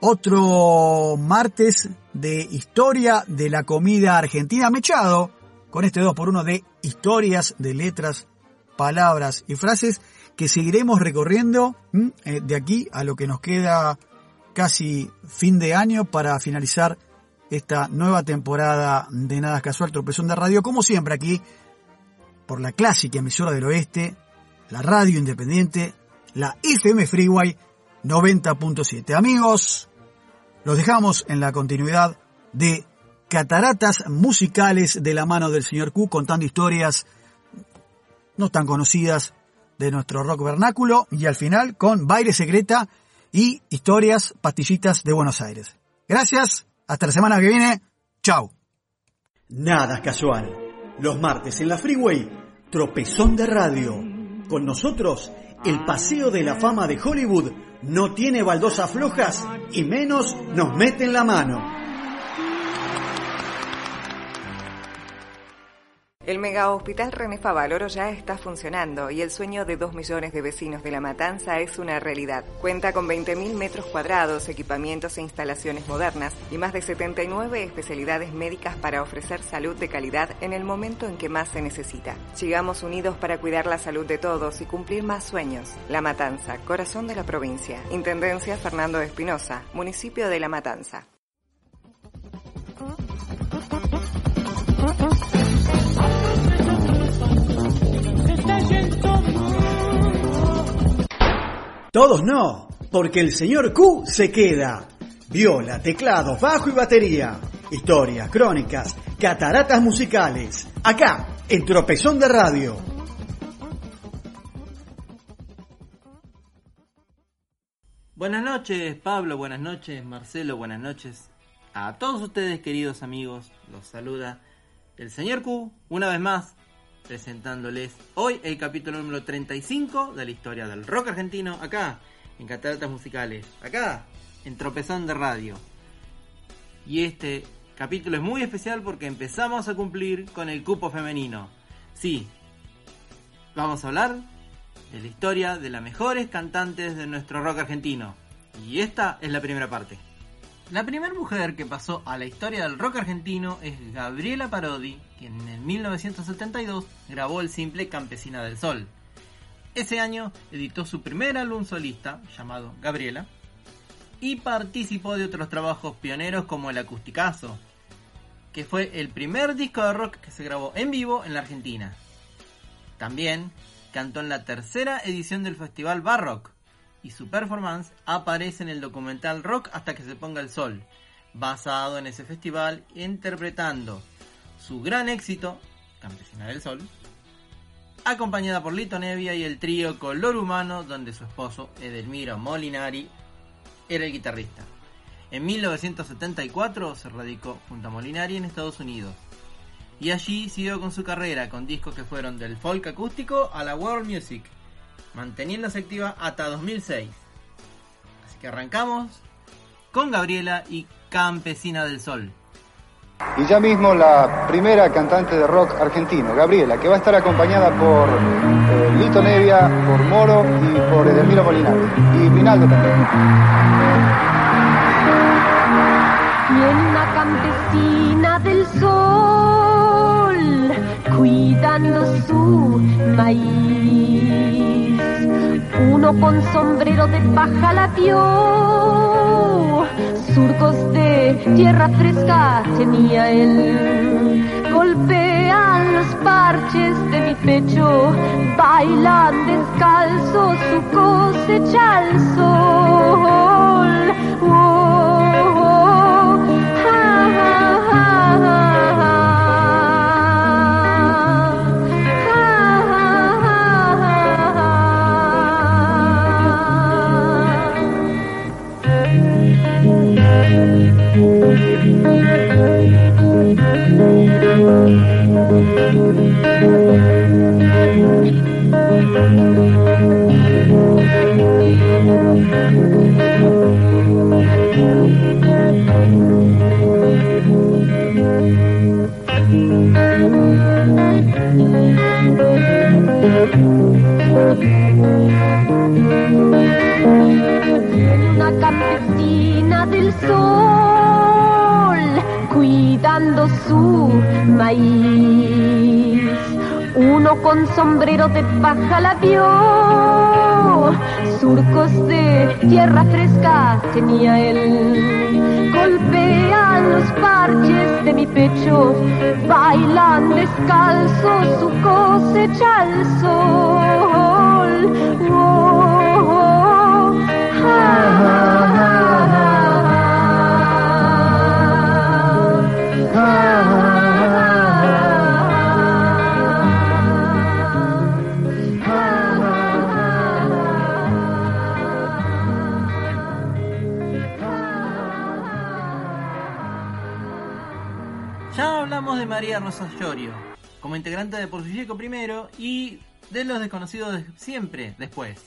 otro martes de historia de la comida argentina mechado con este 2x1 de historias de letras, palabras y frases que seguiremos recorriendo eh, de aquí a lo que nos queda casi fin de año para finalizar esta nueva temporada de Nada Casual Tropezón de Radio, como siempre aquí por la clásica emisora del oeste, la radio independiente la FM Freeway 90.7. Amigos, los dejamos en la continuidad de cataratas musicales de la mano del señor Q contando historias no tan conocidas de nuestro rock vernáculo y al final con baile secreta y historias pastillitas de Buenos Aires. Gracias, hasta la semana que viene, chao. Nada casual. Los martes en la Freeway, tropezón de radio. Con nosotros el paseo de la fama de Hollywood no tiene baldosas flojas y menos nos meten la mano. El mega hospital René Favaloro ya está funcionando y el sueño de dos millones de vecinos de La Matanza es una realidad. Cuenta con 20.000 metros cuadrados, equipamientos e instalaciones modernas y más de 79 especialidades médicas para ofrecer salud de calidad en el momento en que más se necesita. Sigamos unidos para cuidar la salud de todos y cumplir más sueños. La Matanza, corazón de la provincia. Intendencia Fernando Espinosa, municipio de La Matanza. Todos no, porque el señor Q se queda. Viola, teclados, bajo y batería. Historias, crónicas, cataratas musicales. Acá, en Tropezón de Radio. Buenas noches, Pablo. Buenas noches, Marcelo. Buenas noches a todos ustedes, queridos amigos. Los saluda el señor Q una vez más presentándoles hoy el capítulo número 35 de la historia del rock argentino, acá, en Cataratas Musicales, acá, en Tropezón de Radio. Y este capítulo es muy especial porque empezamos a cumplir con el cupo femenino. Sí, vamos a hablar de la historia de las mejores cantantes de nuestro rock argentino. Y esta es la primera parte. La primera mujer que pasó a la historia del rock argentino es Gabriela Parodi, quien en 1972 grabó el simple Campesina del Sol. Ese año editó su primer álbum solista, llamado Gabriela, y participó de otros trabajos pioneros como El Acusticazo, que fue el primer disco de rock que se grabó en vivo en la Argentina. También cantó en la tercera edición del Festival Barrock y su performance aparece en el documental Rock hasta que se ponga el sol, basado en ese festival interpretando su gran éxito, Campesina del Sol, acompañada por Lito Nevia y el trío Color Humano, donde su esposo Edelmiro Molinari era el guitarrista. En 1974 se radicó junto a Molinari en Estados Unidos. Y allí siguió con su carrera con discos que fueron del folk acústico a la world music, manteniéndose activa hasta 2006. Así que arrancamos con Gabriela y Campesina del Sol. Y ya mismo la primera cantante de rock argentino, Gabriela, que va a estar acompañada por eh, Lito Nevia, por Moro y por Edelmiro Molinari. Y Minaldo también. Tiene una campesina del sol cuidando su maíz. Uno con sombrero de paja la vio, surcos de tierra fresca tenía él. Golpean los parches de mi pecho, bailan descalzo su cosecha al sol. Una con sombrero de paja la vio, surcos de tierra fresca tenía él. Golpean los parches de mi pecho, bailan descalzo su cosecha al sol. Oh, oh, ja, Ya María Rosa Llorio, como integrante de Por Porcilleco primero y de Los Desconocidos de siempre después.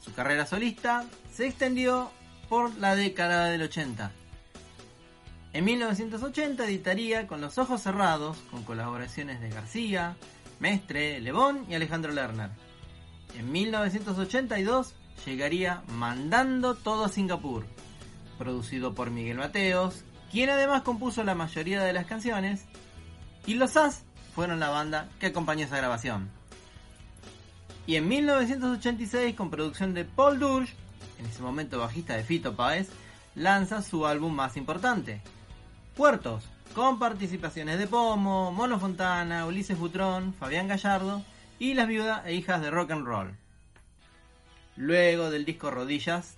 Su carrera solista se extendió por la década del 80. En 1980 editaría Con los ojos cerrados, con colaboraciones de García, Mestre, Lebón y Alejandro Lerner. En 1982 llegaría Mandando todo a Singapur, producido por Miguel Mateos, quien además compuso la mayoría de las canciones, y los As fueron la banda que acompañó esa grabación. Y en 1986, con producción de Paul Durge, en ese momento bajista de Fito Páez, lanza su álbum más importante, Puertos, con participaciones de Pomo, Mono Fontana, Ulises Butrón, Fabián Gallardo y las viudas e hijas de rock and roll. Luego del disco Rodillas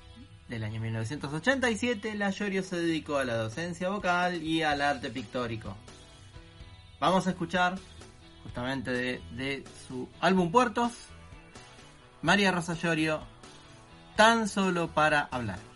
del año 1987, la Llorio se dedicó a la docencia vocal y al arte pictórico. Vamos a escuchar, justamente de, su álbum Puertos, María Rosa Llorio, tan solo para hablar.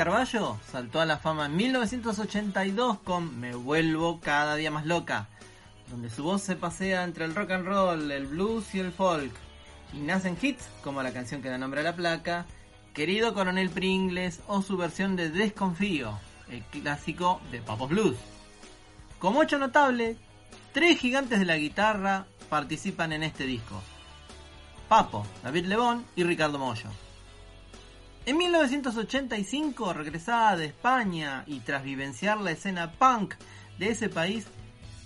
Carballo saltó a la fama en 1982 con Me vuelvo cada día más loca, donde su voz se pasea entre el rock and roll, el blues y el folk, y nacen hits como la canción que da nombre a la placa, Querido Coronel Pringles o su versión de Desconfío, el clásico de Papos Blues. Como hecho notable, tres gigantes de la guitarra participan en este disco. Papo, David Lebón y Ricardo Mollo. En 1985, regresada de España y tras vivenciar la escena punk de ese país,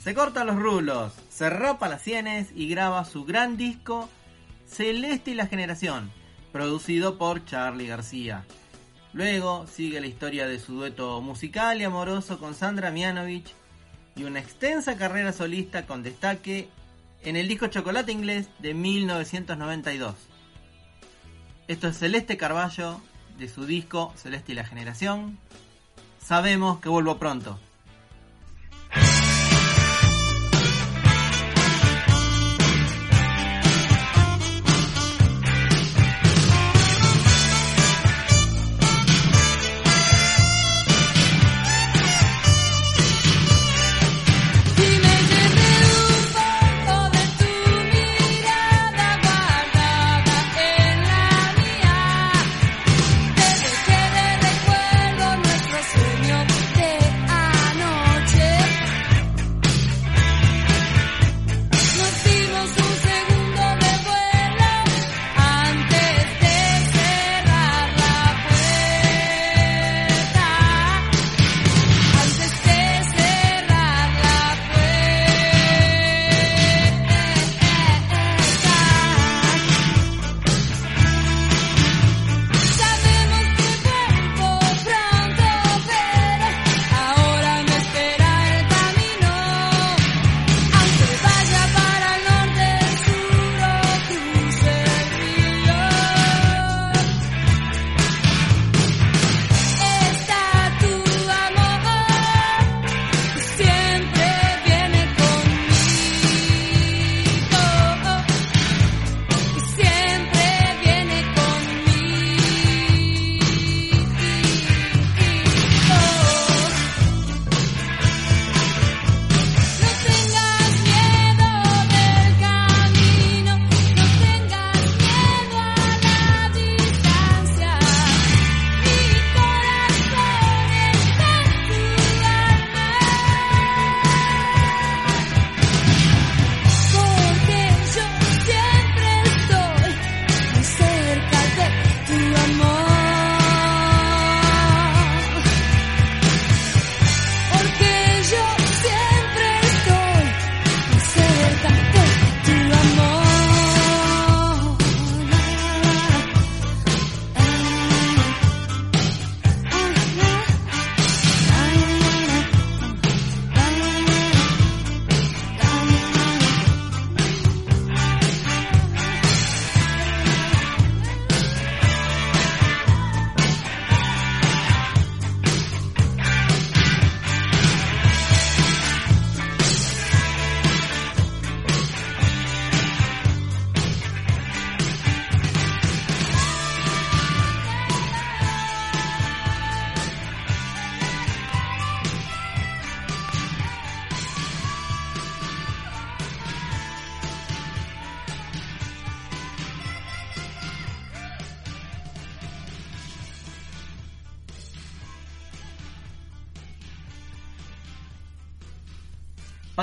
se corta los rulos, se rapa las sienes y graba su gran disco Celeste y la Generación, producido por Charlie García. Luego sigue la historia de su dueto musical y amoroso con Sandra Mianovich y una extensa carrera solista con destaque en el disco Chocolate Inglés de 1992. Esto es Celeste Carballo de su disco Celeste y la Generación. Sabemos que vuelvo pronto.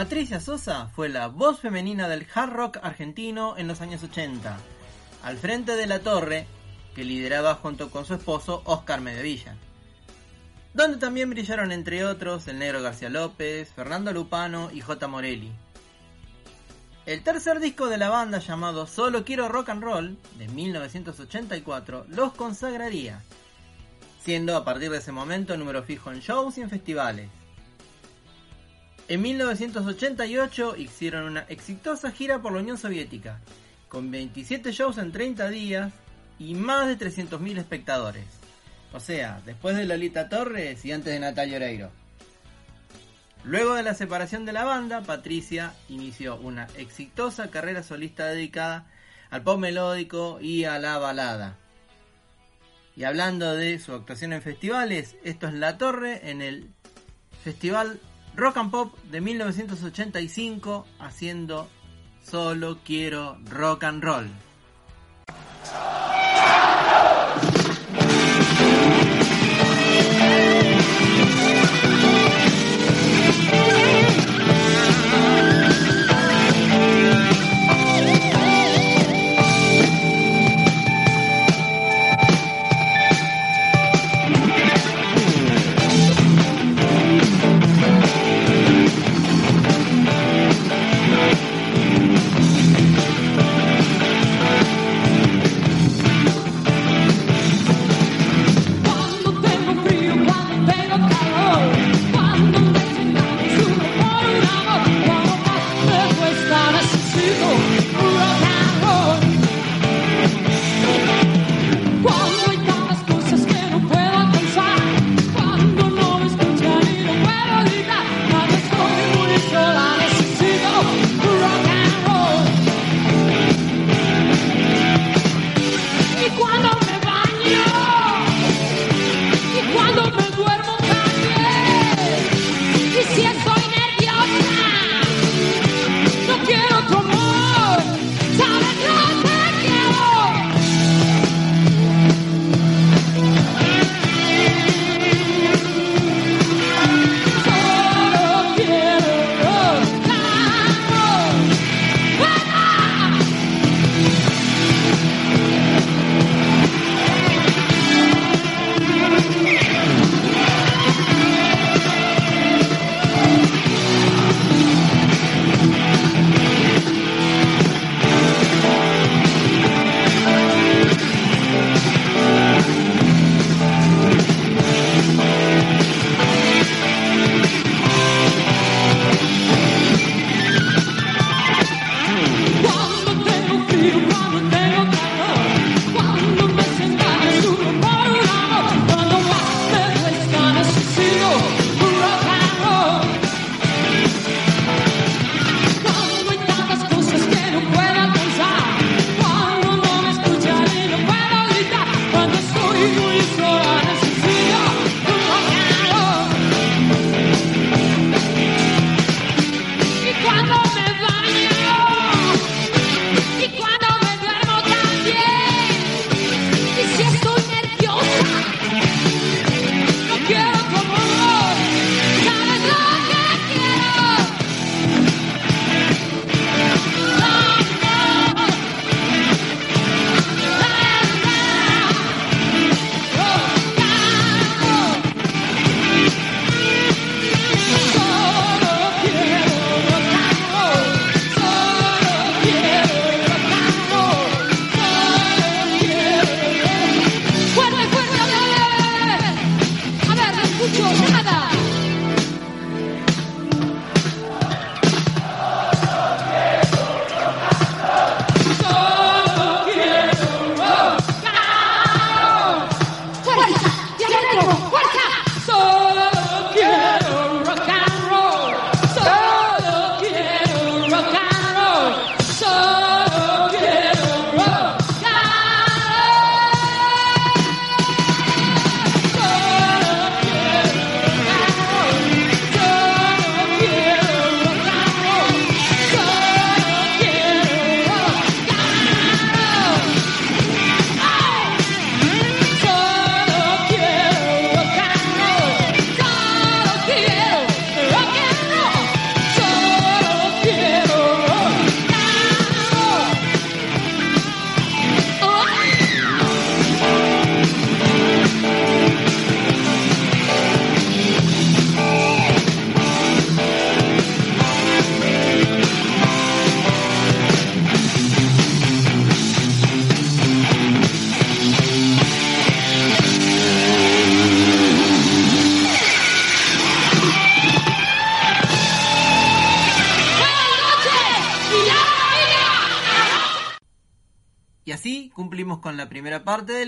Patricia Sosa fue la voz femenina del hard rock argentino en los años 80, al frente de la torre que lideraba junto con su esposo Oscar Medevilla, donde también brillaron entre otros el negro García López, Fernando Lupano y J. Morelli. El tercer disco de la banda llamado Solo Quiero Rock and Roll, de 1984, los consagraría, siendo a partir de ese momento número fijo en shows y en festivales. En 1988 hicieron una exitosa gira por la Unión Soviética, con 27 shows en 30 días y más de 300.000 espectadores. O sea, después de Lolita Torres y antes de Natalia Oreiro. Luego de la separación de la banda, Patricia inició una exitosa carrera solista dedicada al pop melódico y a la balada. Y hablando de su actuación en festivales, esto es La Torre en el Festival Rock and Pop de 1985 haciendo Solo quiero rock and roll.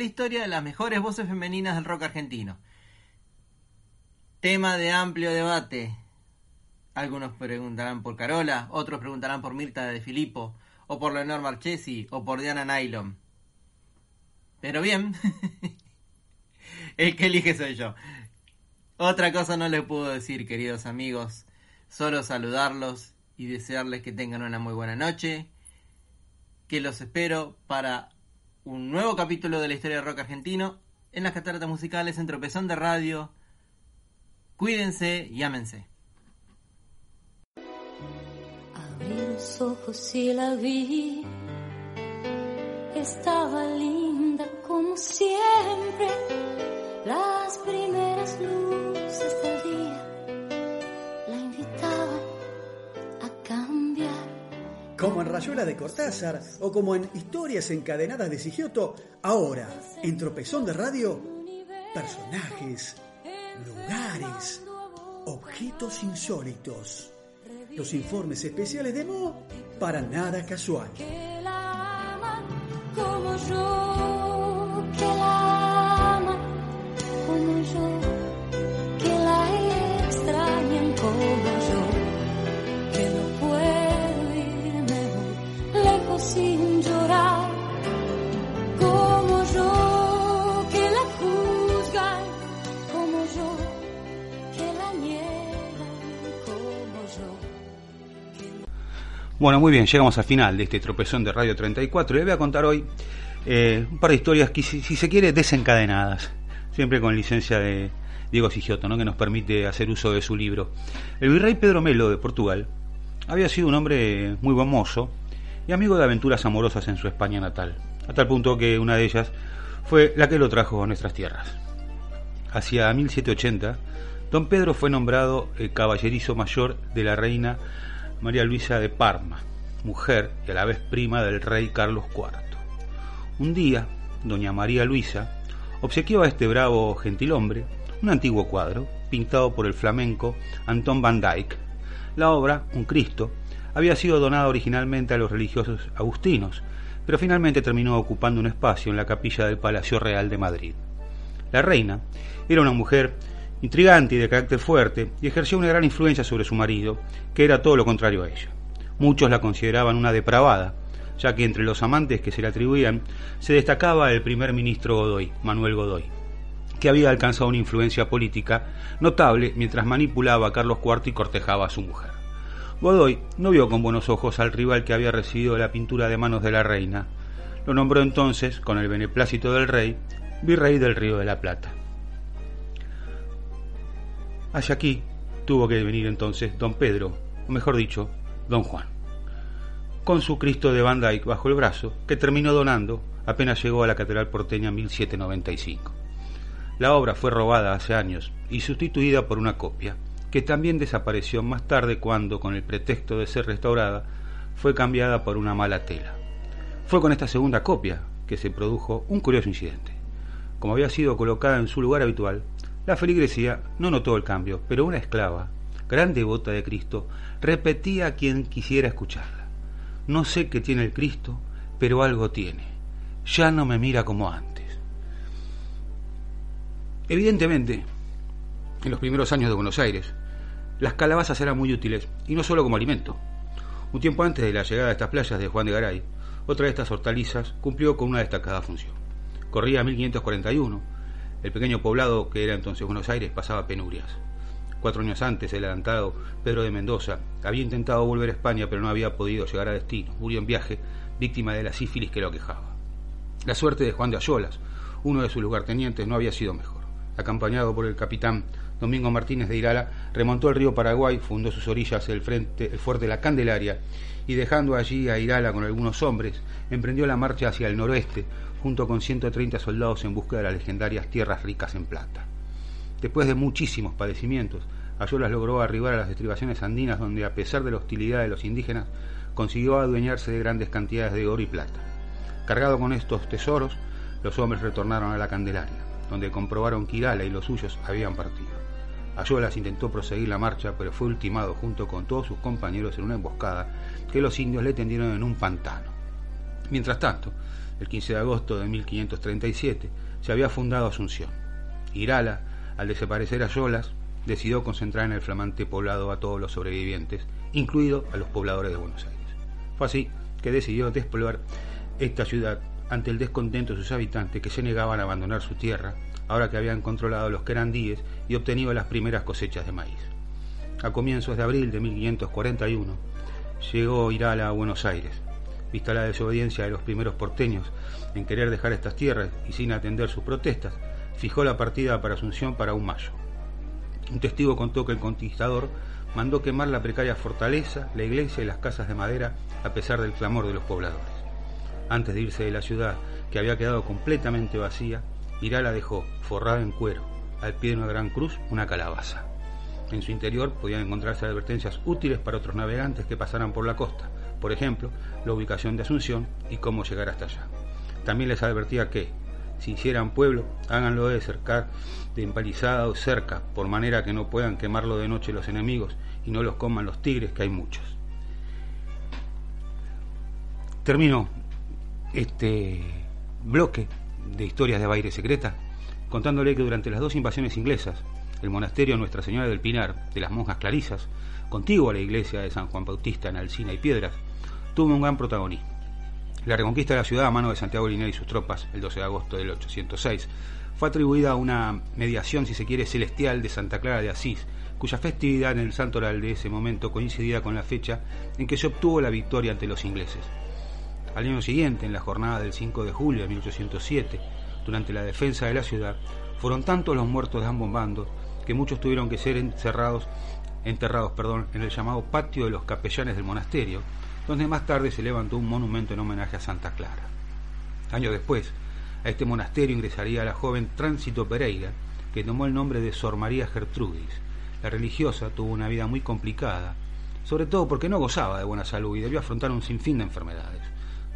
La historia de las mejores voces femeninas del rock argentino. Tema de amplio debate. Algunos preguntarán por Carola, otros preguntarán por Mirta de Filippo, o por Leonor Marchesi, o por Diana Nylon. Pero bien, *laughs* El que elige soy yo. Otra cosa no les puedo decir, queridos amigos. Solo saludarlos y desearles que tengan una muy buena noche. Que los espero para un nuevo capítulo de la historia de rock argentino en las cataratas musicales en Tropezón de Radio. Cuídense y ámense. Abrí los ojos y la vi. Estaba linda como siempre. Las primeras luces del día la invitaban a cambiar. Como en Rayuela de Cortázar o como en Historias encadenadas de Sigioto, ahora, en Tropezón de Radio, personajes, lugares, objetos insólitos. Los informes especiales de Mo para nada casual. Que la aman como yo, que la aman como yo, Bueno, muy bien, llegamos al final de este tropezón de Radio 34 y voy a contar hoy eh, un par de historias que, si, se quiere, desencadenadas, siempre con licencia de Diego Sigioto, ¿no? que nos permite hacer uso de su libro. El virrey Pedro Melo de Portugal había sido un hombre muy buen mozo y amigo de aventuras amorosas en su España natal, a tal punto que una de ellas fue la que lo trajo a nuestras tierras. Hacia 1780, don Pedro fue nombrado el caballerizo mayor de la reina María Luisa de Parma, mujer y a la vez prima del rey Carlos IV. Un día, doña María Luisa obsequió a este bravo gentilhombre un antiguo cuadro pintado por el flamenco Anton van Dyck. La obra, un Cristo, había sido donada originalmente a los religiosos agustinos, pero finalmente terminó ocupando un espacio en la capilla del Palacio Real de Madrid. La reina era una mujer intrigante y de carácter fuerte, y ejerció una gran influencia sobre su marido, que era todo lo contrario a ella. Muchos la consideraban una depravada, ya que entre los amantes que se le atribuían se destacaba el primer ministro Godoy, Manuel Godoy, que había alcanzado una influencia política notable mientras manipulaba a Carlos IV y cortejaba a su mujer. Godoy no vio con buenos ojos al rival que había recibido la pintura de manos de la reina. Lo nombró entonces, con el beneplácito del rey, virrey del Río de la Plata. Hacia aquí tuvo que venir entonces don Pedro, o mejor dicho, don Juan, con su Cristo de Van Dyck bajo el brazo, que terminó donando apenas llegó a la Catedral porteña en 1795. La obra fue robada hace años y sustituida por una copia, que también desapareció más tarde cuando, con el pretexto de ser restaurada, fue cambiada por una mala tela. Fue con esta segunda copia que se produjo un curioso incidente. Como había sido colocada en su lugar habitual, la feligresía no notó el cambio, pero una esclava, gran devota de Cristo, repetía a quien quisiera escucharla. No sé qué tiene el Cristo, pero algo tiene. Ya no me mira como antes. Evidentemente, en los primeros años de Buenos Aires, las calabazas eran muy útiles, y no solo como alimento. Un tiempo antes de la llegada de estas playas de Juan de Garay, otra de estas hortalizas cumplió con una destacada función. Corría 1541, el pequeño poblado que era entonces Buenos Aires pasaba penurias. Cuatro años antes, el adelantado Pedro de Mendoza había intentado volver a España, pero no había podido llegar a destino. Murió en viaje, víctima de la sífilis que lo aquejaba. La suerte de Juan de Ayolas, uno de sus lugartenientes, no había sido mejor. Acompañado por el capitán Domingo Martínez de Irala, remontó el río Paraguay, fundó sus orillas el, frente, el fuerte La Candelaria y dejando allí a Irala con algunos hombres, emprendió la marcha hacia el noroeste, junto con 130 soldados en busca de las legendarias tierras ricas en plata. Después de muchísimos padecimientos, Ayolas logró arribar a las estribaciones andinas donde, a pesar de la hostilidad de los indígenas, consiguió adueñarse de grandes cantidades de oro y plata. Cargado con estos tesoros, los hombres retornaron a la Candelaria, donde comprobaron que Irala y los suyos habían partido. Ayolas intentó proseguir la marcha, pero fue ultimado junto con todos sus compañeros en una emboscada que los indios le tendieron en un pantano. Mientras tanto, el 15 de agosto de 1537, se había fundado Asunción. Irala, al desaparecer Ayolas, decidió concentrar en el flamante poblado a todos los sobrevivientes, incluido a los pobladores de Buenos Aires. Fue así que decidió despoblar esta ciudad ante el descontento de sus habitantes que se negaban a abandonar su tierra, ahora que habían controlado los querandíes y obtenido las primeras cosechas de maíz. A comienzos de abril de 1541 llegó Irala a Buenos Aires. Vista la desobediencia de los primeros porteños en querer dejar estas tierras y sin atender sus protestas, fijó la partida para Asunción para un mayo. Un testigo contó que el conquistador mandó quemar la precaria fortaleza, la iglesia y las casas de madera a pesar del clamor de los pobladores. Antes de irse de la ciudad, que había quedado completamente vacía, Irala dejó, forrada en cuero, al pie de una gran cruz, una calabaza. En su interior podían encontrarse advertencias útiles para otros navegantes que pasaran por la costa, por ejemplo, la ubicación de Asunción y cómo llegar hasta allá. También les advertía que, si hicieran pueblo, háganlo de cercar de empalizada o cerca, por manera que no puedan quemarlo de noche los enemigos y no los coman los tigres, que hay muchos. Termino este bloque de historias de Baile Secreta contándole que durante las dos invasiones inglesas, el monasterio Nuestra Señora del Pinar, de las monjas clarisas, contiguo a la iglesia de San Juan Bautista en Alcina y Piedras, tuvo un gran protagonismo. La reconquista de la ciudad a mano de Santiago Linea y sus tropas, el 12 de agosto del 806, fue atribuida a una mediación, si se quiere, celestial de Santa Clara de Asís, cuya festividad en el santoral de ese momento coincidía con la fecha en que se obtuvo la victoria ante los ingleses. Al año siguiente, en la jornada del 5 de julio de 1807, durante la defensa de la ciudad, fueron tantos los muertos de ambos bandos que muchos tuvieron que ser encerrados, enterrados perdón, en el llamado patio de los capellanes del monasterio, donde más tarde se levantó un monumento en homenaje a Santa Clara. Años después, a este monasterio ingresaría la joven Tránsito Pereira, que tomó el nombre de Sor María Gertrudis, la religiosa tuvo una vida muy complicada, sobre todo porque no gozaba de buena salud y debió afrontar un sinfín de enfermedades.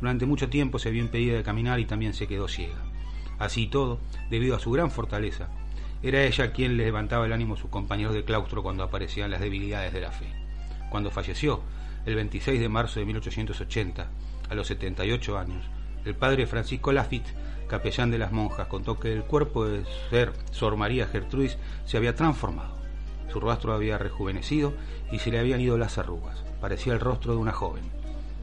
Durante mucho tiempo se vio impedida de caminar y también se quedó ciega. Así y todo, debido a su gran fortaleza, era ella quien le levantaba el ánimo a sus compañeros de claustro cuando aparecían las debilidades de la fe. Cuando falleció, el 26 de marzo de 1880, a los 78 años, el padre Francisco Lafitte, capellán de las monjas, contó que el cuerpo de ser Sor María Gertrudis se había transformado. Su rostro había rejuvenecido y se le habían ido las arrugas. Parecía el rostro de una joven.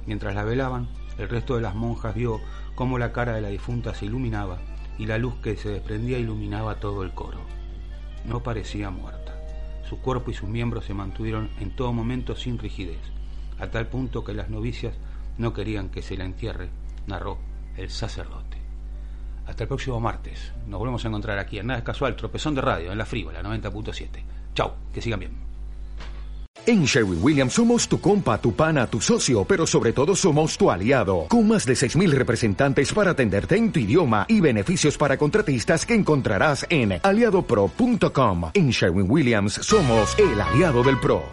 Mientras la velaban, el resto de las monjas vio cómo la cara de la difunta se iluminaba y la luz que se desprendía iluminaba todo el coro. No parecía muerta. Su cuerpo y sus miembros se mantuvieron en todo momento sin rigidez, a tal punto que las novicias no querían que se la entierre, narró el sacerdote. Hasta el próximo martes. Nos volvemos a encontrar aquí en Nada es Casual, Tropezón de Radio, en la Frívola 90.7. Chau, que sigan bien. En Sherwin Williams somos tu compa, tu pana, tu socio, pero sobre todo somos tu aliado, con más de 6.000 representantes para atenderte en tu idioma y beneficios para contratistas que encontrarás en aliadopro.com. En Sherwin Williams somos el aliado del PRO.